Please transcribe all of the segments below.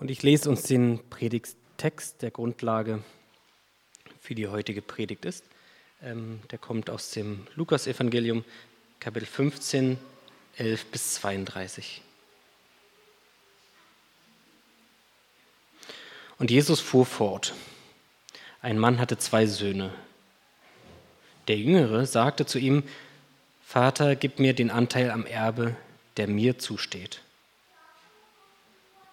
Und ich lese uns den Predigtext der Grundlage für die heutige Predigt ist. Ähm, der kommt aus dem Lukasevangelium, Kapitel 15, 11 bis 32. Und Jesus fuhr fort. Ein Mann hatte zwei Söhne. Der Jüngere sagte zu ihm, Vater, gib mir den Anteil am Erbe, der mir zusteht.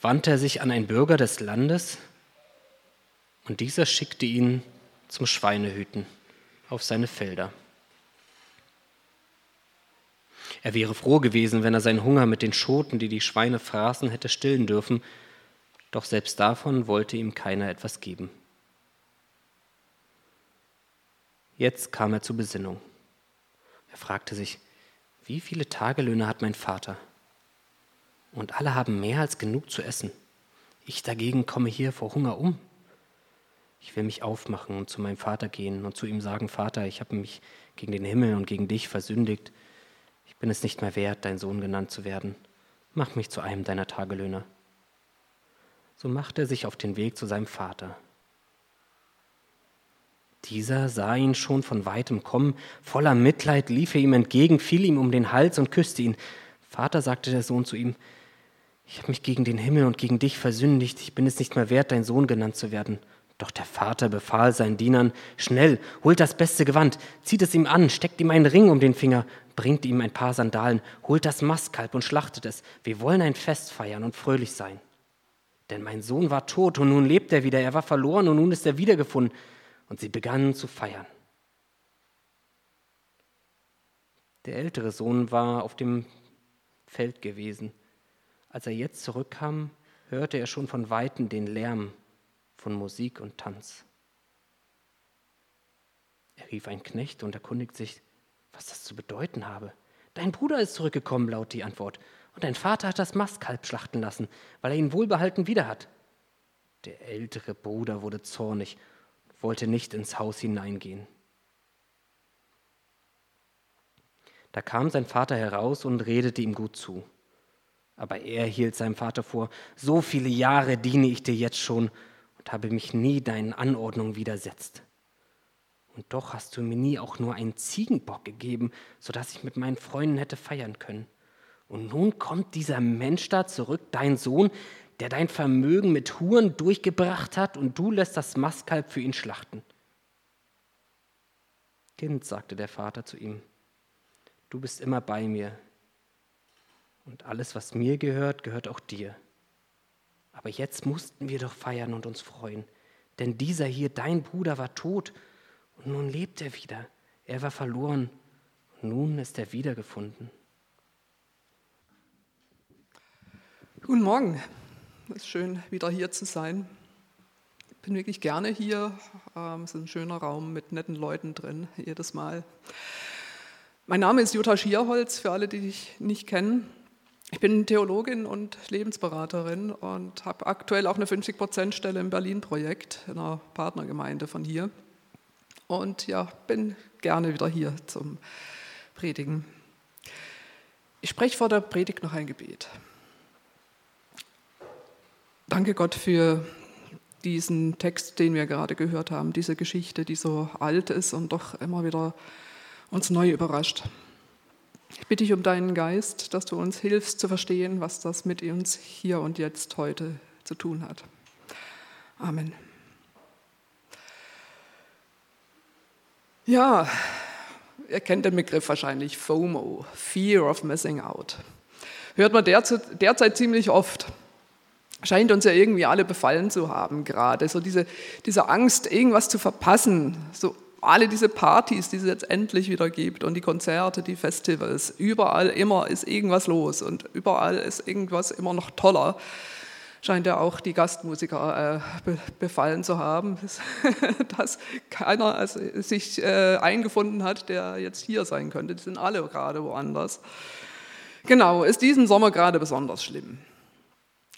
wandte er sich an einen Bürger des Landes und dieser schickte ihn zum Schweinehüten auf seine Felder. Er wäre froh gewesen, wenn er seinen Hunger mit den Schoten, die die Schweine fraßen, hätte stillen dürfen, doch selbst davon wollte ihm keiner etwas geben. Jetzt kam er zur Besinnung. Er fragte sich, wie viele Tagelöhne hat mein Vater? Und alle haben mehr als genug zu essen. Ich dagegen komme hier vor Hunger um. Ich will mich aufmachen und zu meinem Vater gehen und zu ihm sagen, Vater, ich habe mich gegen den Himmel und gegen dich versündigt. Ich bin es nicht mehr wert, dein Sohn genannt zu werden. Mach mich zu einem deiner Tagelöhner. So machte er sich auf den Weg zu seinem Vater. Dieser sah ihn schon von weitem kommen, voller Mitleid lief er ihm entgegen, fiel ihm um den Hals und küsste ihn. Vater, sagte der Sohn zu ihm, ich habe mich gegen den Himmel und gegen dich versündigt, ich bin es nicht mehr wert, dein Sohn genannt zu werden. Doch der Vater befahl seinen Dienern, schnell, holt das beste Gewand, zieht es ihm an, steckt ihm einen Ring um den Finger, bringt ihm ein paar Sandalen, holt das Mastkalb und schlachtet es. Wir wollen ein Fest feiern und fröhlich sein. Denn mein Sohn war tot und nun lebt er wieder, er war verloren und nun ist er wiedergefunden. Und sie begannen zu feiern. Der ältere Sohn war auf dem Feld gewesen als er jetzt zurückkam, hörte er schon von weitem den Lärm von Musik und Tanz. Er rief einen Knecht und erkundigt sich, was das zu bedeuten habe. Dein Bruder ist zurückgekommen, laut die Antwort, und dein Vater hat das Mastkalb schlachten lassen, weil er ihn wohlbehalten wieder hat. Der ältere Bruder wurde zornig und wollte nicht ins Haus hineingehen. Da kam sein Vater heraus und redete ihm gut zu. Aber er hielt seinem Vater vor, so viele Jahre diene ich dir jetzt schon und habe mich nie deinen Anordnungen widersetzt. Und doch hast du mir nie auch nur einen Ziegenbock gegeben, sodass ich mit meinen Freunden hätte feiern können. Und nun kommt dieser Mensch da zurück, dein Sohn, der dein Vermögen mit Huren durchgebracht hat, und du lässt das Mastkalb für ihn schlachten. Kind, sagte der Vater zu ihm, du bist immer bei mir, und alles, was mir gehört, gehört auch dir. Aber jetzt mussten wir doch feiern und uns freuen, denn dieser hier, dein Bruder, war tot und nun lebt er wieder. Er war verloren und nun ist er wiedergefunden. Guten Morgen. Es ist schön, wieder hier zu sein. Ich bin wirklich gerne hier. Ähm, es ist ein schöner Raum mit netten Leuten drin, jedes Mal. Mein Name ist Jutta Schierholz, für alle, die dich nicht kennen. Ich bin Theologin und Lebensberaterin und habe aktuell auch eine 50-Prozent-Stelle im Berlin-Projekt, in einer Partnergemeinde von hier. Und ja, bin gerne wieder hier zum Predigen. Ich spreche vor der Predigt noch ein Gebet. Danke Gott für diesen Text, den wir gerade gehört haben, diese Geschichte, die so alt ist und doch immer wieder uns neu überrascht. Ich bitte dich um deinen Geist, dass du uns hilfst zu verstehen, was das mit uns hier und jetzt heute zu tun hat. Amen. Ja, ihr kennt den Begriff wahrscheinlich FOMO, Fear of Missing Out. Hört man derzeit, ziemlich oft. Scheint uns ja irgendwie alle befallen zu haben gerade. So diese, diese Angst, irgendwas zu verpassen, so alle diese Partys, die es jetzt endlich wieder gibt und die Konzerte, die Festivals, überall immer ist irgendwas los und überall ist irgendwas immer noch toller. scheint ja auch die Gastmusiker äh, befallen zu haben, dass keiner also sich äh, eingefunden hat, der jetzt hier sein könnte. Die sind alle gerade woanders. Genau, ist diesen Sommer gerade besonders schlimm.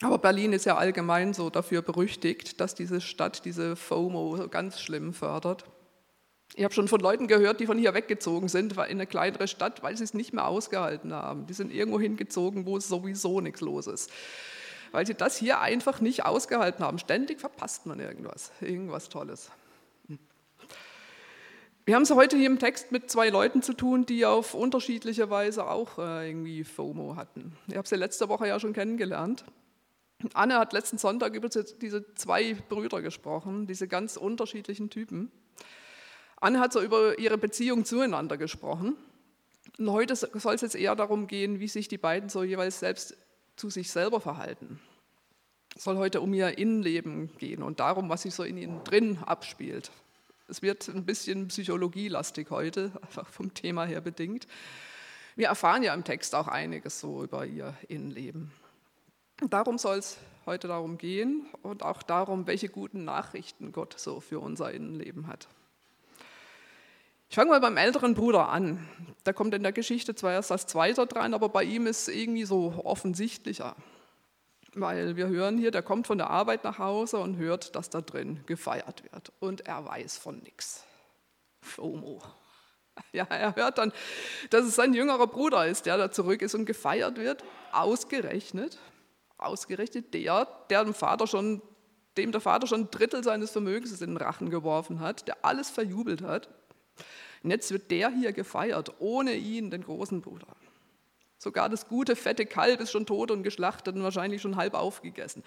Aber Berlin ist ja allgemein so dafür berüchtigt, dass diese Stadt diese FOMO ganz schlimm fördert. Ich habe schon von Leuten gehört, die von hier weggezogen sind in eine kleinere Stadt, weil sie es nicht mehr ausgehalten haben. Die sind irgendwo hingezogen, wo sowieso nichts los ist weil sie das hier einfach nicht ausgehalten haben. Ständig verpasst man irgendwas, irgendwas Tolles. Wir haben es heute hier im Text mit zwei Leuten zu tun, die auf unterschiedliche Weise auch äh, irgendwie FOMO hatten. Ich habe sie letzte Woche ja schon kennengelernt. Anne hat letzten Sonntag über diese zwei Brüder gesprochen, diese ganz unterschiedlichen Typen. Anne hat so über ihre Beziehung zueinander gesprochen. Und heute soll es jetzt eher darum gehen, wie sich die beiden so jeweils selbst zu sich selber verhalten. Es soll heute um ihr Innenleben gehen und darum, was sich so in ihnen drin abspielt. Es wird ein bisschen psychologielastig heute, einfach vom Thema her bedingt. Wir erfahren ja im Text auch einiges so über ihr Innenleben. Darum soll es heute darum gehen und auch darum, welche guten Nachrichten Gott so für unser Innenleben hat. Ich fange mal beim älteren Bruder an. Der kommt in der Geschichte zwar erst als Zweiter dran, aber bei ihm ist es irgendwie so offensichtlicher. Weil wir hören hier, der kommt von der Arbeit nach Hause und hört, dass da drin gefeiert wird. Und er weiß von nichts. FOMO. Ja, er hört dann, dass es sein jüngerer Bruder ist, der da zurück ist und gefeiert wird. Ausgerechnet, ausgerechnet der, der dem Vater schon, dem der Vater schon ein Drittel seines Vermögens in den Rachen geworfen hat, der alles verjubelt hat. Und jetzt wird der hier gefeiert, ohne ihn, den großen Bruder. Sogar das gute, fette Kalb ist schon tot und geschlachtet und wahrscheinlich schon halb aufgegessen.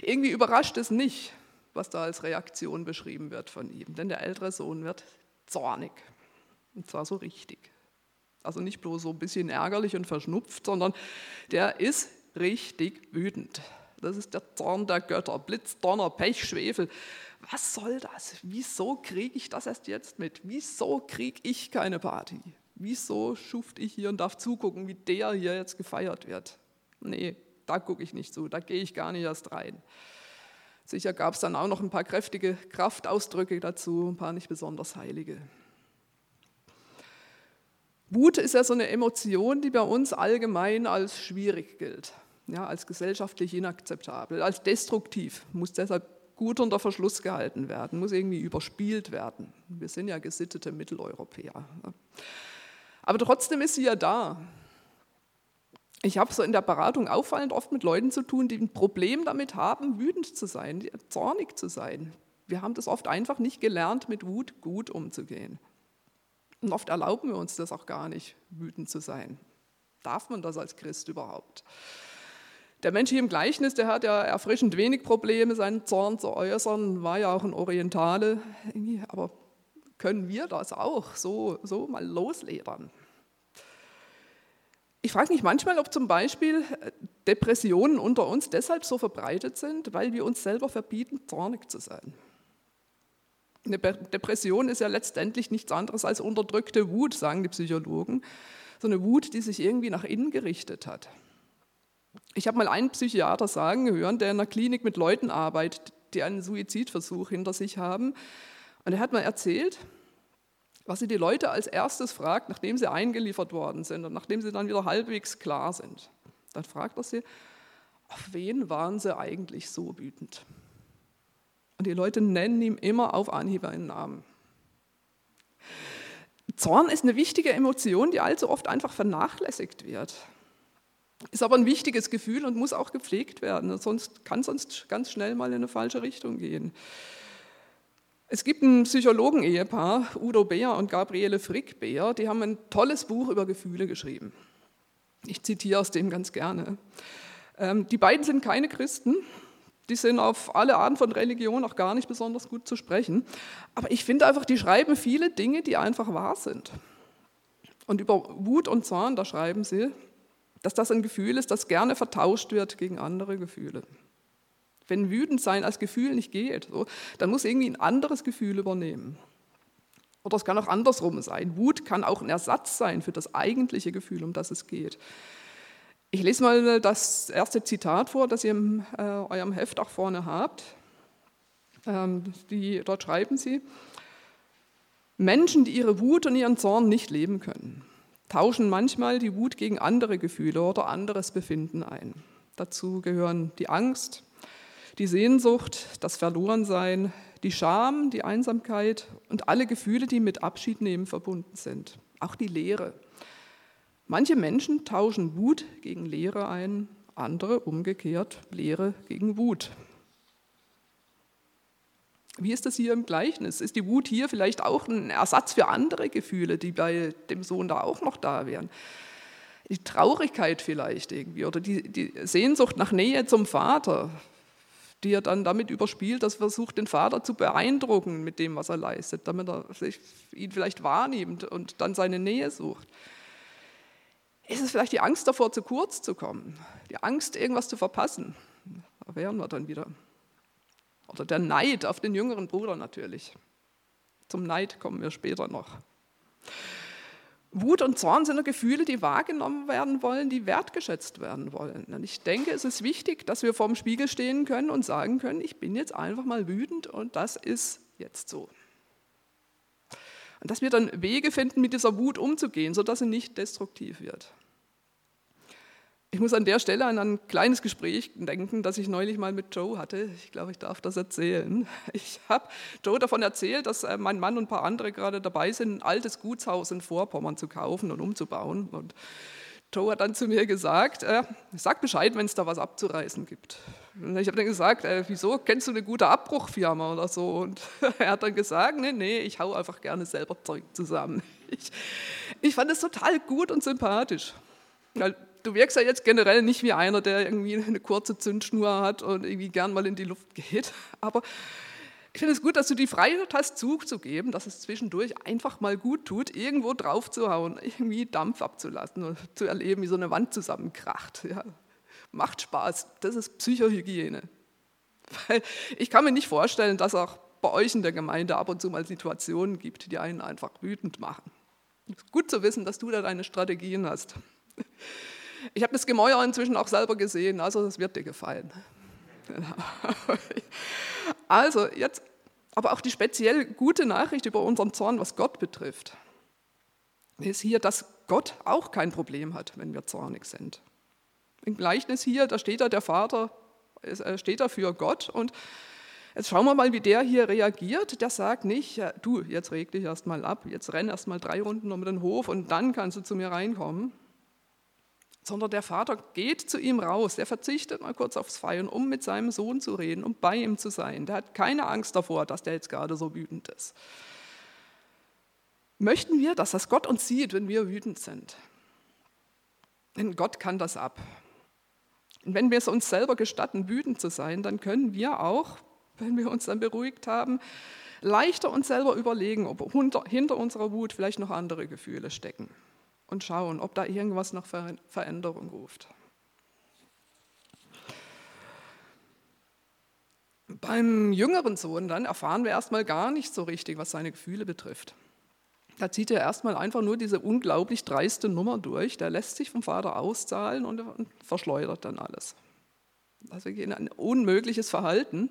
Irgendwie überrascht es nicht, was da als Reaktion beschrieben wird von ihm. Denn der ältere Sohn wird zornig. Und zwar so richtig. Also nicht bloß so ein bisschen ärgerlich und verschnupft, sondern der ist richtig wütend. Das ist der Zorn der Götter. Blitz, Donner, Pech, Schwefel was soll das? Wieso kriege ich das erst jetzt mit? Wieso kriege ich keine Party? Wieso schuft ich hier und darf zugucken, wie der hier jetzt gefeiert wird? Nee, da gucke ich nicht zu, da gehe ich gar nicht erst rein. Sicher gab es dann auch noch ein paar kräftige Kraftausdrücke dazu, ein paar nicht besonders heilige. Wut ist ja so eine Emotion, die bei uns allgemein als schwierig gilt, ja, als gesellschaftlich inakzeptabel, als destruktiv, muss deshalb gut unter Verschluss gehalten werden, muss irgendwie überspielt werden. Wir sind ja gesittete Mitteleuropäer. Aber trotzdem ist sie ja da. Ich habe so in der Beratung auffallend oft mit Leuten zu tun, die ein Problem damit haben, wütend zu sein, zornig zu sein. Wir haben das oft einfach nicht gelernt, mit Wut gut umzugehen. Und oft erlauben wir uns das auch gar nicht, wütend zu sein. Darf man das als Christ überhaupt? Der Mensch hier im Gleichnis, der hat ja erfrischend wenig Probleme, seinen Zorn zu äußern, war ja auch ein Orientale. Aber können wir das auch so, so mal losledern? Ich frage mich manchmal, ob zum Beispiel äh, Depressionen unter uns deshalb so verbreitet sind, weil wir uns selber verbieten, zornig zu sein. Eine Depression ist ja letztendlich nichts anderes als unterdrückte Wut, sagen die Psychologen. So eine Wut, die sich irgendwie nach innen gerichtet hat. Ich habe mal einen Psychiater sagen hören, der in einer Klinik mit Leuten arbeitet, die einen Suizidversuch hinter sich haben. Und er hat mir erzählt, was sie die Leute als erstes fragt, nachdem sie eingeliefert worden sind und nachdem sie dann wieder halbwegs klar sind. Dann fragt er sie, auf wen waren sie eigentlich so wütend? Und die Leute nennen ihm immer auf Anhieb einen Namen. Zorn ist eine wichtige Emotion, die allzu oft einfach vernachlässigt wird. Ist aber ein wichtiges Gefühl und muss auch gepflegt werden, sonst kann sonst ganz schnell mal in eine falsche Richtung gehen. Es gibt ein Psychologen-Ehepaar, Udo Beer und Gabriele Frick-Beer, die haben ein tolles Buch über Gefühle geschrieben. Ich zitiere aus dem ganz gerne. Ähm, die beiden sind keine Christen, die sind auf alle Arten von Religion auch gar nicht besonders gut zu sprechen. Aber ich finde einfach, die schreiben viele Dinge, die einfach wahr sind. Und über Wut und Zorn, da schreiben sie, dass das ein Gefühl ist, das gerne vertauscht wird gegen andere Gefühle. Wenn wütend sein als Gefühl nicht geht, so, dann muss irgendwie ein anderes Gefühl übernehmen. Oder es kann auch andersrum sein. Wut kann auch ein Ersatz sein für das eigentliche Gefühl, um das es geht. Ich lese mal das erste Zitat vor, das ihr in äh, eurem Heft auch vorne habt. Ähm, die, dort schreiben sie, Menschen, die ihre Wut und ihren Zorn nicht leben können, tauschen manchmal die Wut gegen andere Gefühle oder anderes Befinden ein. Dazu gehören die Angst, die Sehnsucht, das Verlorensein, die Scham, die Einsamkeit und alle Gefühle, die mit Abschiednehmen verbunden sind. Auch die Leere. Manche Menschen tauschen Wut gegen Leere ein, andere umgekehrt Leere gegen Wut. Wie ist das hier im Gleichnis? Ist die Wut hier vielleicht auch ein Ersatz für andere Gefühle, die bei dem Sohn da auch noch da wären? Die Traurigkeit vielleicht irgendwie oder die, die Sehnsucht nach Nähe zum Vater, die er dann damit überspielt, dass er versucht, den Vater zu beeindrucken mit dem, was er leistet, damit er ihn vielleicht wahrnimmt und dann seine Nähe sucht. Ist es vielleicht die Angst davor, zu kurz zu kommen? Die Angst, irgendwas zu verpassen? Da wären wir dann wieder. Oder der Neid auf den jüngeren Bruder natürlich. Zum Neid kommen wir später noch. Wut und Zorn sind Gefühle, die wahrgenommen werden wollen, die wertgeschätzt werden wollen. Und ich denke, es ist wichtig, dass wir vorm Spiegel stehen können und sagen können, ich bin jetzt einfach mal wütend und das ist jetzt so. Und dass wir dann Wege finden, mit dieser Wut umzugehen, sodass sie nicht destruktiv wird. Ich muss an der Stelle an ein kleines Gespräch denken, das ich neulich mal mit Joe hatte. Ich glaube, ich darf das erzählen. Ich habe Joe davon erzählt, dass äh, mein Mann und ein paar andere gerade dabei sind, ein altes Gutshaus in Vorpommern zu kaufen und umzubauen. Und Joe hat dann zu mir gesagt, äh, sag Bescheid, wenn es da was abzureißen gibt. Und ich habe dann gesagt, äh, wieso, kennst du eine gute Abbruchfirma oder so? Und er hat dann gesagt, nee, nee, ich hau einfach gerne selber Zeug zusammen. Ich, ich fand es total gut und sympathisch. Weil du wirkst ja jetzt generell nicht wie einer, der irgendwie eine kurze Zündschnur hat und irgendwie gern mal in die Luft geht. Aber ich finde es gut, dass du die Freiheit hast, zuzugeben, dass es zwischendurch einfach mal gut tut, irgendwo drauf zu hauen, irgendwie Dampf abzulassen und zu erleben, wie so eine Wand zusammenkracht. Ja. Macht Spaß, das ist Psychohygiene. Weil ich kann mir nicht vorstellen, dass auch bei euch in der Gemeinde ab und zu mal Situationen gibt, die einen einfach wütend machen. Es ist gut zu wissen, dass du da deine Strategien hast. Ich habe das Gemäuer inzwischen auch selber gesehen, also das wird dir gefallen. Also jetzt aber auch die speziell gute Nachricht über unseren Zorn, was Gott betrifft, ist hier, dass Gott auch kein Problem hat, wenn wir zornig sind. Im Gleichnis hier, da steht da der Vater, steht da für Gott und Jetzt schauen wir mal, wie der hier reagiert. Der sagt nicht, ja, du, jetzt reg dich erst mal ab, jetzt renn erst mal drei Runden um den Hof und dann kannst du zu mir reinkommen sondern der Vater geht zu ihm raus. Der verzichtet mal kurz aufs Feiern, um mit seinem Sohn zu reden, um bei ihm zu sein. Der hat keine Angst davor, dass der jetzt gerade so wütend ist. Möchten wir, dass das Gott uns sieht, wenn wir wütend sind? Denn Gott kann das ab. Und wenn wir es uns selber gestatten, wütend zu sein, dann können wir auch, wenn wir uns dann beruhigt haben, leichter uns selber überlegen, ob hinter unserer Wut vielleicht noch andere Gefühle stecken und schauen, ob da irgendwas nach Veränderung ruft. Beim jüngeren Sohn dann erfahren wir erstmal gar nicht so richtig, was seine Gefühle betrifft. Da zieht er erstmal einfach nur diese unglaublich dreiste Nummer durch. Der lässt sich vom Vater auszahlen und verschleudert dann alles. Also ein unmögliches Verhalten.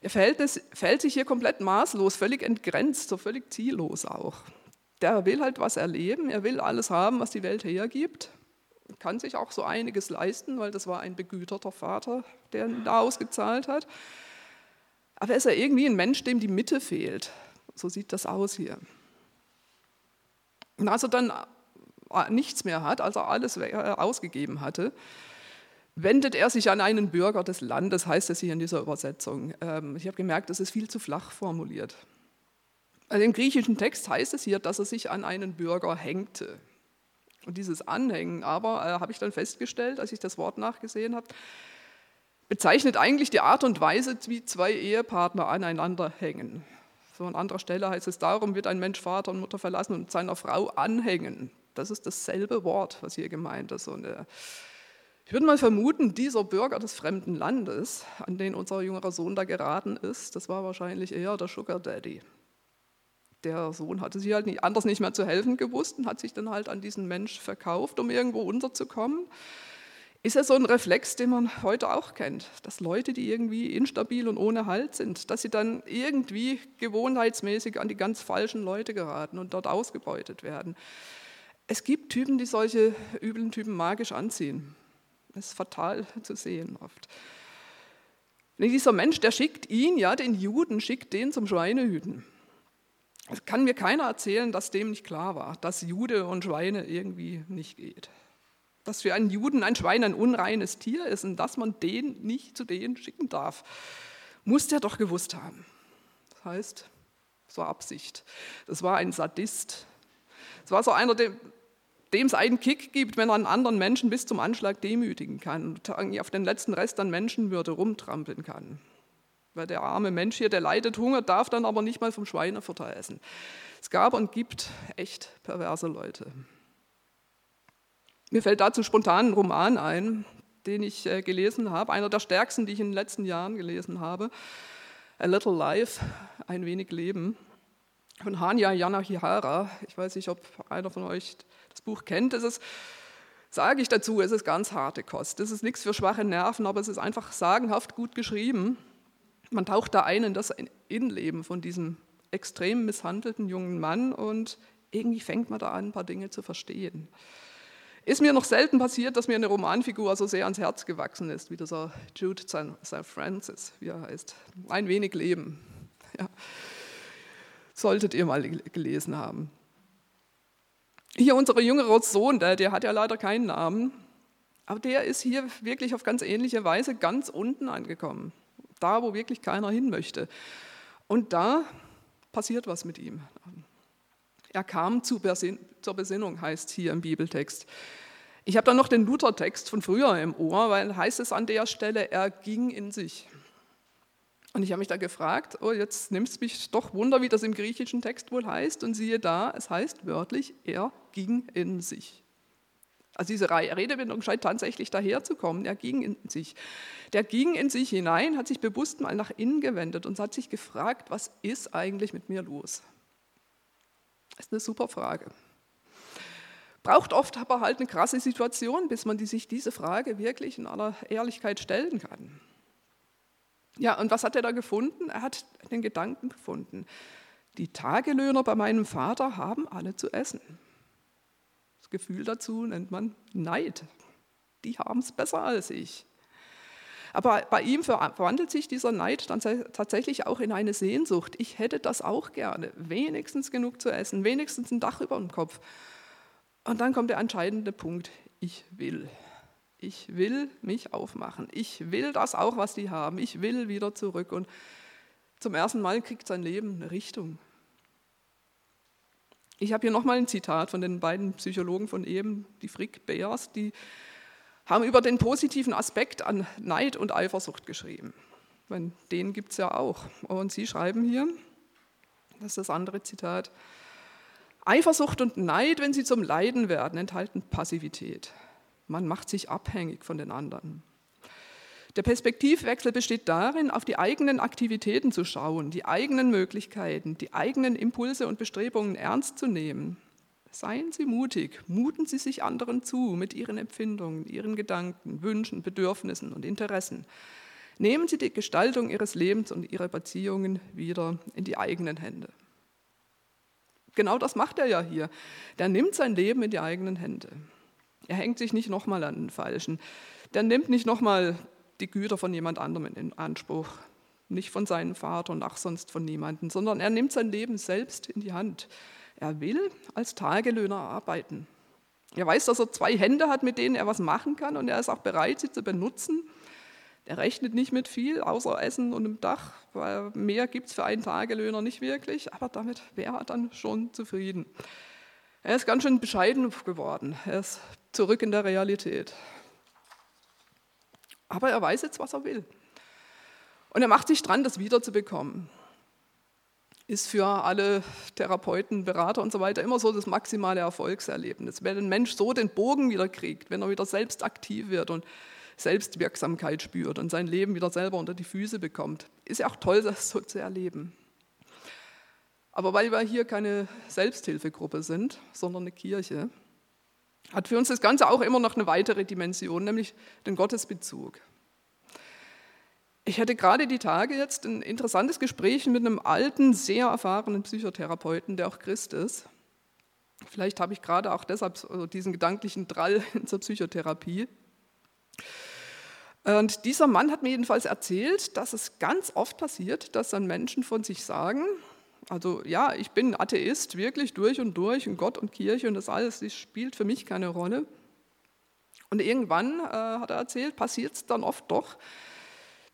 Er fällt sich hier komplett maßlos, völlig entgrenzt, so völlig ziellos auch der will halt was erleben, er will alles haben, was die Welt hergibt, kann sich auch so einiges leisten, weil das war ein begüterter Vater, der ihn da ausgezahlt hat. Aber er ist ja irgendwie ein Mensch, dem die Mitte fehlt. So sieht das aus hier. Und als er dann äh, nichts mehr hat, als er alles äh, ausgegeben hatte, wendet er sich an einen Bürger des Landes, heißt es hier in dieser Übersetzung. Ähm, ich habe gemerkt, das ist viel zu flach formuliert. Also Im griechischen Text heißt es hier, dass er sich an einen Bürger hängte. Und dieses Anhängen aber, äh, habe ich dann festgestellt, als ich das Wort nachgesehen habe, bezeichnet eigentlich die Art und Weise, wie zwei Ehepartner aneinander hängen. So an anderer Stelle heißt es, darum wird ein Mensch Vater und Mutter verlassen und seiner Frau anhängen. Das ist dasselbe Wort, was hier gemeint ist. Und, äh, ich würde mal vermuten, dieser Bürger des fremden Landes, an den unser jüngerer Sohn da geraten ist, das war wahrscheinlich eher der Sugar Daddy Der Sohn hatte sich halt nicht, anders nicht mehr zu helfen gewusst und hat sich dann halt an diesen Mensch verkauft, um irgendwo unterzukommen. Ist ja so ein Reflex, den man heute auch kennt, dass Leute, die irgendwie instabil und ohne Halt sind, dass sie dann irgendwie gewohnheitsmäßig an die ganz falschen Leute geraten und dort ausgebeutet werden. Es gibt Typen, die solche üblen Typen magisch anziehen. Das ist fatal zu sehen oft. Dieser Mensch, der schickt ihn, ja, den Juden, schickt den zum Schweinehüten. Es kann mir keiner erzählen, dass dem nicht klar war, dass Jude und Schweine irgendwie nicht geht dass für einen Juden ein Schwein ein unreines Tier ist und dass man den nicht zu denen schicken darf, muss der doch gewusst haben. Das heißt, so Absicht. Das war ein Sadist. Es war so einer, dem, dem es einen Kick gibt, wenn er einen anderen Menschen bis zum Anschlag demütigen kann und auf den letzten Rest an Menschenwürde rumtrampeln kann. Weil der arme Mensch hier, der leidet Hunger, darf dann aber nicht mal vom Schweinefutter essen. Es gab und gibt echt perverse Leute. Mir fällt dazu spontan ein Roman ein, den ich äh, gelesen habe, einer der stärksten, die ich in den letzten Jahren gelesen habe. A Little Life, ein wenig Leben, von Hanya Yanagihara. Ich weiß nicht, ob einer von euch das Buch kennt. Es ist, sage ich dazu, es ist ganz harte Kost. Es ist nichts für schwache Nerven, aber es ist einfach sagenhaft gut geschrieben. Man taucht da ein in das Innenleben von diesem extrem misshandelten jungen Mann und irgendwie fängt man da an, ein paar Dinge zu verstehen. Ist mir noch selten passiert, dass mir eine Romanfigur so sehr ans Herz gewachsen ist, wie dieser Jude St. Francis, wie er heißt. Ein wenig Leben. Ja. Solltet ihr mal gelesen haben. Hier unser jüngerer Sohn, der, der hat ja leider keinen Namen, aber der ist hier wirklich auf ganz ähnliche Weise ganz unten angekommen. Da, wo wirklich keiner hin möchte. Und da passiert was mit ihm. Er kam zur Besinnung, heißt hier im Bibeltext. Ich habe dann noch den Luther-Text von früher im Ohr, weil heißt es an der Stelle, er ging in sich. Und ich habe mich da gefragt, oh, jetzt nimmt es mich doch Wunder, wie das im griechischen Text wohl heißt. Und siehe da, es heißt wörtlich, er ging in sich. Also diese Redewendung scheint tatsächlich daherzukommen. Er ging in sich. Der ging in sich hinein, hat sich bewusst mal nach innen gewendet und hat sich gefragt, was ist eigentlich mit mir los? Das ist eine super Frage. Braucht oft aber halt eine krasse Situation, bis man die, sich diese Frage wirklich in aller Ehrlichkeit stellen kann. Ja, und was hat er da gefunden? Er hat den Gedanken gefunden. Die Tagelöhner bei meinem Vater haben alle zu essen. Gefühl dazu nennt man Neid. Die haben es besser als ich. Aber bei ihm verwandelt sich dieser Neid dann tatsächlich auch in eine Sehnsucht. Ich hätte das auch gerne, wenigstens genug zu essen, wenigstens ein Dach über dem Kopf. Und dann kommt der entscheidende Punkt, ich will. Ich will mich aufmachen. Ich will das auch, was die haben. Ich will wieder zurück. Und zum ersten Mal kriegt sein Leben eine Richtung. Ich habe hier nochmal ein Zitat von den beiden Psychologen von eben, die Frick Beers, die haben über den positiven Aspekt an Neid und Eifersucht geschrieben. Den gibt es ja auch. Und sie schreiben hier, das ist das andere Zitat, Eifersucht und Neid, wenn sie zum Leiden werden, enthalten Passivität. Man macht sich abhängig von den anderen. Der Perspektivwechsel besteht darin, auf die eigenen Aktivitäten zu schauen, die eigenen Möglichkeiten, die eigenen Impulse und Bestrebungen ernst zu nehmen. Seien Sie mutig, muten Sie sich anderen zu mit Ihren Empfindungen, Ihren Gedanken, Wünschen, Bedürfnissen und Interessen. Nehmen Sie die Gestaltung Ihres Lebens und Ihrer Beziehungen wieder in die eigenen Hände. Genau das macht er ja hier. Der nimmt sein Leben in die eigenen Hände. Er hängt sich nicht nochmal an den Falschen. Der nimmt nicht nochmal die Güter von jemand anderem in Anspruch. Nicht von seinem Vater und ach sonst von niemandem, sondern er nimmt sein Leben selbst in die Hand. Er will als Tagelöhner arbeiten. Er weiß, dass er zwei Hände hat, mit denen er was machen kann und er ist auch bereit, sie zu benutzen. Er rechnet nicht mit viel, außer Essen und einem Dach, weil mehr gibt es für einen Tagelöhner nicht wirklich, aber damit wäre er dann schon zufrieden. Er ist ganz schön bescheiden geworden. Er ist zurück in der Realität. Aber er weiß jetzt, was er will. Und er macht sich dran, das wiederzubekommen. Ist für alle Therapeuten, Berater und so weiter immer so das maximale Erfolgserlebnis. Wenn ein Mensch so den Bogen wieder kriegt, wenn er wieder selbst aktiv wird und Selbstwirksamkeit spürt und sein Leben wieder selber unter die Füße bekommt. Ist ja auch toll, das so zu erleben. Aber weil wir hier keine Selbsthilfegruppe sind, sondern eine Kirche, hat für uns das Ganze auch immer noch eine weitere Dimension, nämlich den Gottesbezug. Ich hatte gerade die Tage jetzt ein interessantes Gespräch mit einem alten, sehr erfahrenen Psychotherapeuten, der auch Christ ist. Vielleicht habe ich gerade auch deshalb diesen gedanklichen Drall zur Psychotherapie. Und dieser Mann hat mir jedenfalls erzählt, dass es ganz oft passiert, dass dann Menschen von sich sagen, also ja, ich bin Atheist, wirklich durch und durch und Gott und Kirche und das alles, das spielt für mich keine Rolle. Und irgendwann, äh, hat er erzählt, passiert es dann oft doch,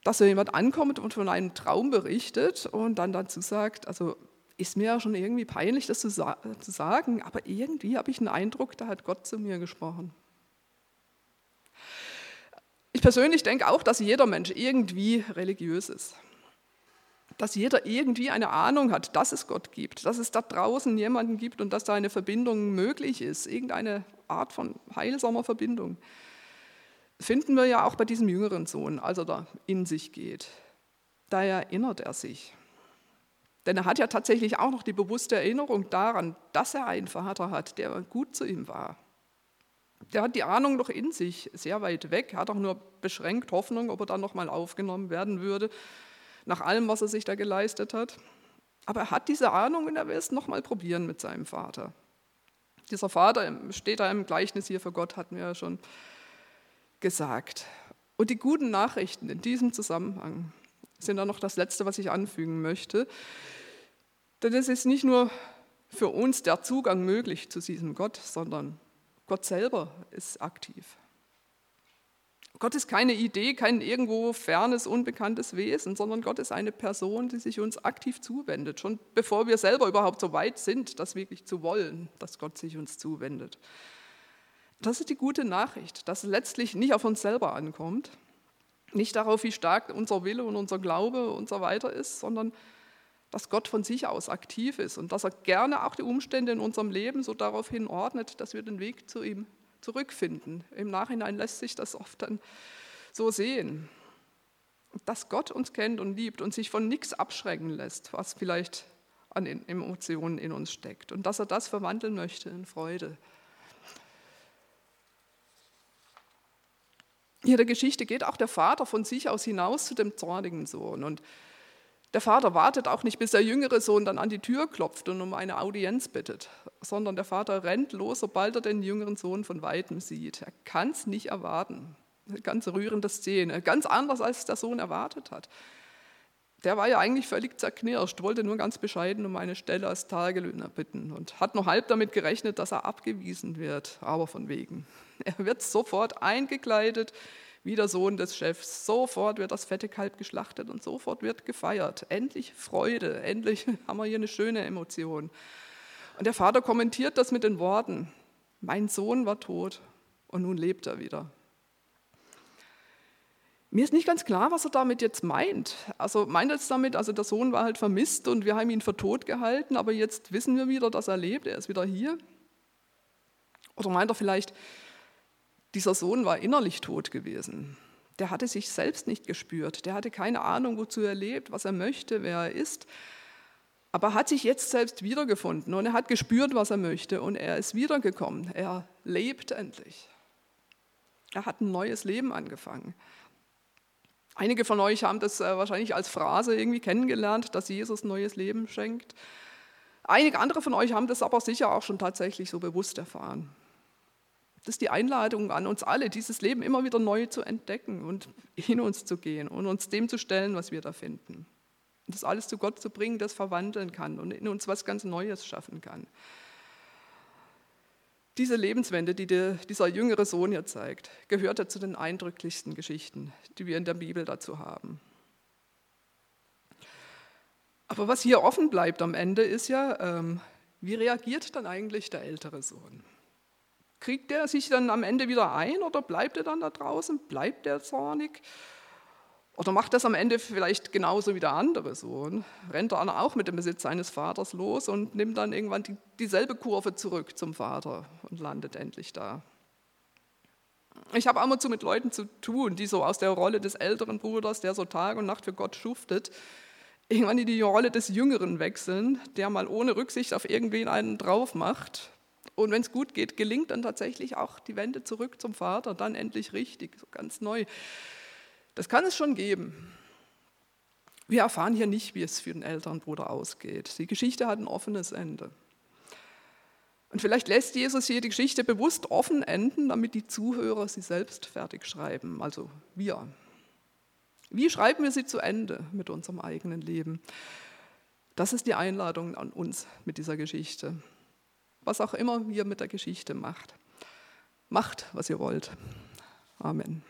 dass so jemand ankommt und von einem Traum berichtet und dann dazu sagt, also ist mir ja schon irgendwie peinlich, das zu, sa zu sagen, aber irgendwie habe ich einen Eindruck, da hat Gott zu mir gesprochen. Ich persönlich denke auch, dass jeder Mensch irgendwie religiös ist dass jeder irgendwie eine Ahnung hat, dass es Gott gibt, dass es da draußen jemanden gibt und dass da eine Verbindung möglich ist, irgendeine Art von heilsamer Verbindung. Finden wir ja auch bei diesem jüngeren Sohn, als er da in sich geht. Da erinnert er sich. Denn er hat ja tatsächlich auch noch die bewusste Erinnerung daran, dass er einen Vater hat, der gut zu ihm war. Der hat die Ahnung noch in sich, sehr weit weg, hat auch nur beschränkt Hoffnung, ob er dann nochmal aufgenommen werden würde nach allem, was er sich da geleistet hat. Aber er hat diese Ahnung und er will es nochmal probieren mit seinem Vater. Dieser Vater steht da im Gleichnis hier für Gott, hatten wir ja schon gesagt. Und die guten Nachrichten in diesem Zusammenhang sind dann noch das Letzte, was ich anfügen möchte. Denn es ist nicht nur für uns der Zugang möglich zu diesem Gott, sondern Gott selber ist aktiv. Gott ist keine Idee, kein irgendwo fernes, unbekanntes Wesen, sondern Gott ist eine Person, die sich uns aktiv zuwendet, schon bevor wir selber überhaupt so weit sind, das wirklich zu wollen, dass Gott sich uns zuwendet. Das ist die gute Nachricht, dass es letztlich nicht auf uns selber ankommt, nicht darauf, wie stark unser Wille und unser Glaube und so weiter ist, sondern dass Gott von sich aus aktiv ist und dass er gerne auch die Umstände in unserem Leben so daraufhin ordnet, dass wir den Weg zu ihm zurückfinden. Im Nachhinein lässt sich das oft dann so sehen. Dass Gott uns kennt und liebt und sich von nichts abschrecken lässt, was vielleicht an Emotionen in uns steckt. Und dass er das verwandeln möchte in Freude. Hier der Geschichte geht auch der Vater von sich aus hinaus zu dem zornigen Sohn. Und der Vater wartet auch nicht, bis der jüngere Sohn dann an die Tür klopft und um eine Audienz bittet, sondern der Vater rennt los, sobald er den jüngeren Sohn von weitem sieht. Er kann es nicht erwarten. Eine ganz rührende Szene, ganz anders, als der Sohn erwartet hat. Der war ja eigentlich völlig zerknirscht, wollte nur ganz bescheiden um eine Stelle als Tagelöhner bitten und hat nur halb damit gerechnet, dass er abgewiesen wird, aber von wegen. Er wird sofort eingekleidet, wie der Sohn des Chefs. Sofort wird das fette Kalb geschlachtet und sofort wird gefeiert. Endlich Freude, endlich haben wir hier eine schöne Emotion. Und der Vater kommentiert das mit den Worten, mein Sohn war tot und nun lebt er wieder. Mir ist nicht ganz klar, was er damit jetzt meint. Also meint er jetzt damit, also der Sohn war halt vermisst und wir haben ihn für tot gehalten, aber jetzt wissen wir wieder, dass er lebt, er ist wieder hier? Oder meint er vielleicht, dieser Sohn war innerlich tot gewesen. Der hatte sich selbst nicht gespürt. Der hatte keine Ahnung, wozu er lebt, was er möchte, wer er ist. Aber hat sich jetzt selbst wiedergefunden und er hat gespürt, was er möchte und er ist wiedergekommen. Er lebt endlich. Er hat ein neues Leben angefangen. Einige von euch haben das äh, wahrscheinlich als Phrase irgendwie kennengelernt, dass Jesus neues Leben schenkt. Einige andere von euch haben das aber sicher auch schon tatsächlich so bewusst erfahren. Das ist die Einladung an uns alle, dieses Leben immer wieder neu zu entdecken und in uns zu gehen und uns dem zu stellen, was wir da finden. Und das alles zu Gott zu bringen, das verwandeln kann und in uns was ganz Neues schaffen kann. Diese Lebenswende, die der, dieser jüngere Sohn hier zeigt, gehörte zu den eindrücklichsten Geschichten, die wir in der Bibel dazu haben. Aber was hier offen bleibt am Ende ist ja, ähm, wie reagiert dann eigentlich der ältere Sohn? Kriegt er sich dann am Ende wieder ein oder bleibt er dann da draußen? Bleibt er zornig? Oder macht das am Ende vielleicht genauso wie der andere Sohn? Rennt er auch mit dem Besitz seines Vaters los und nimmt dann irgendwann die, dieselbe Kurve zurück zum Vater und landet endlich da? Ich habe ab und zu mit Leuten zu tun, die so aus der Rolle des älteren Bruders, der so Tag und Nacht für Gott schuftet, irgendwann in die Rolle des Jüngeren wechseln, der mal ohne Rücksicht auf irgendwen einen drauf macht. Und wenn es gut geht, gelingt dann tatsächlich auch die Wende zurück zum Vater, dann endlich richtig, so ganz neu. Das kann es schon geben. Wir erfahren hier nicht, wie es für den älteren Bruder ausgeht. Die Geschichte hat ein offenes Ende. Und vielleicht lässt Jesus hier die Geschichte bewusst offen enden, damit die Zuhörer sie selbst fertig schreiben, also wir. Wie schreiben wir sie zu Ende mit unserem eigenen Leben? Das ist die Einladung an uns mit dieser Geschichte. Was auch immer ihr mit der Geschichte macht. Macht, was ihr wollt. Amen.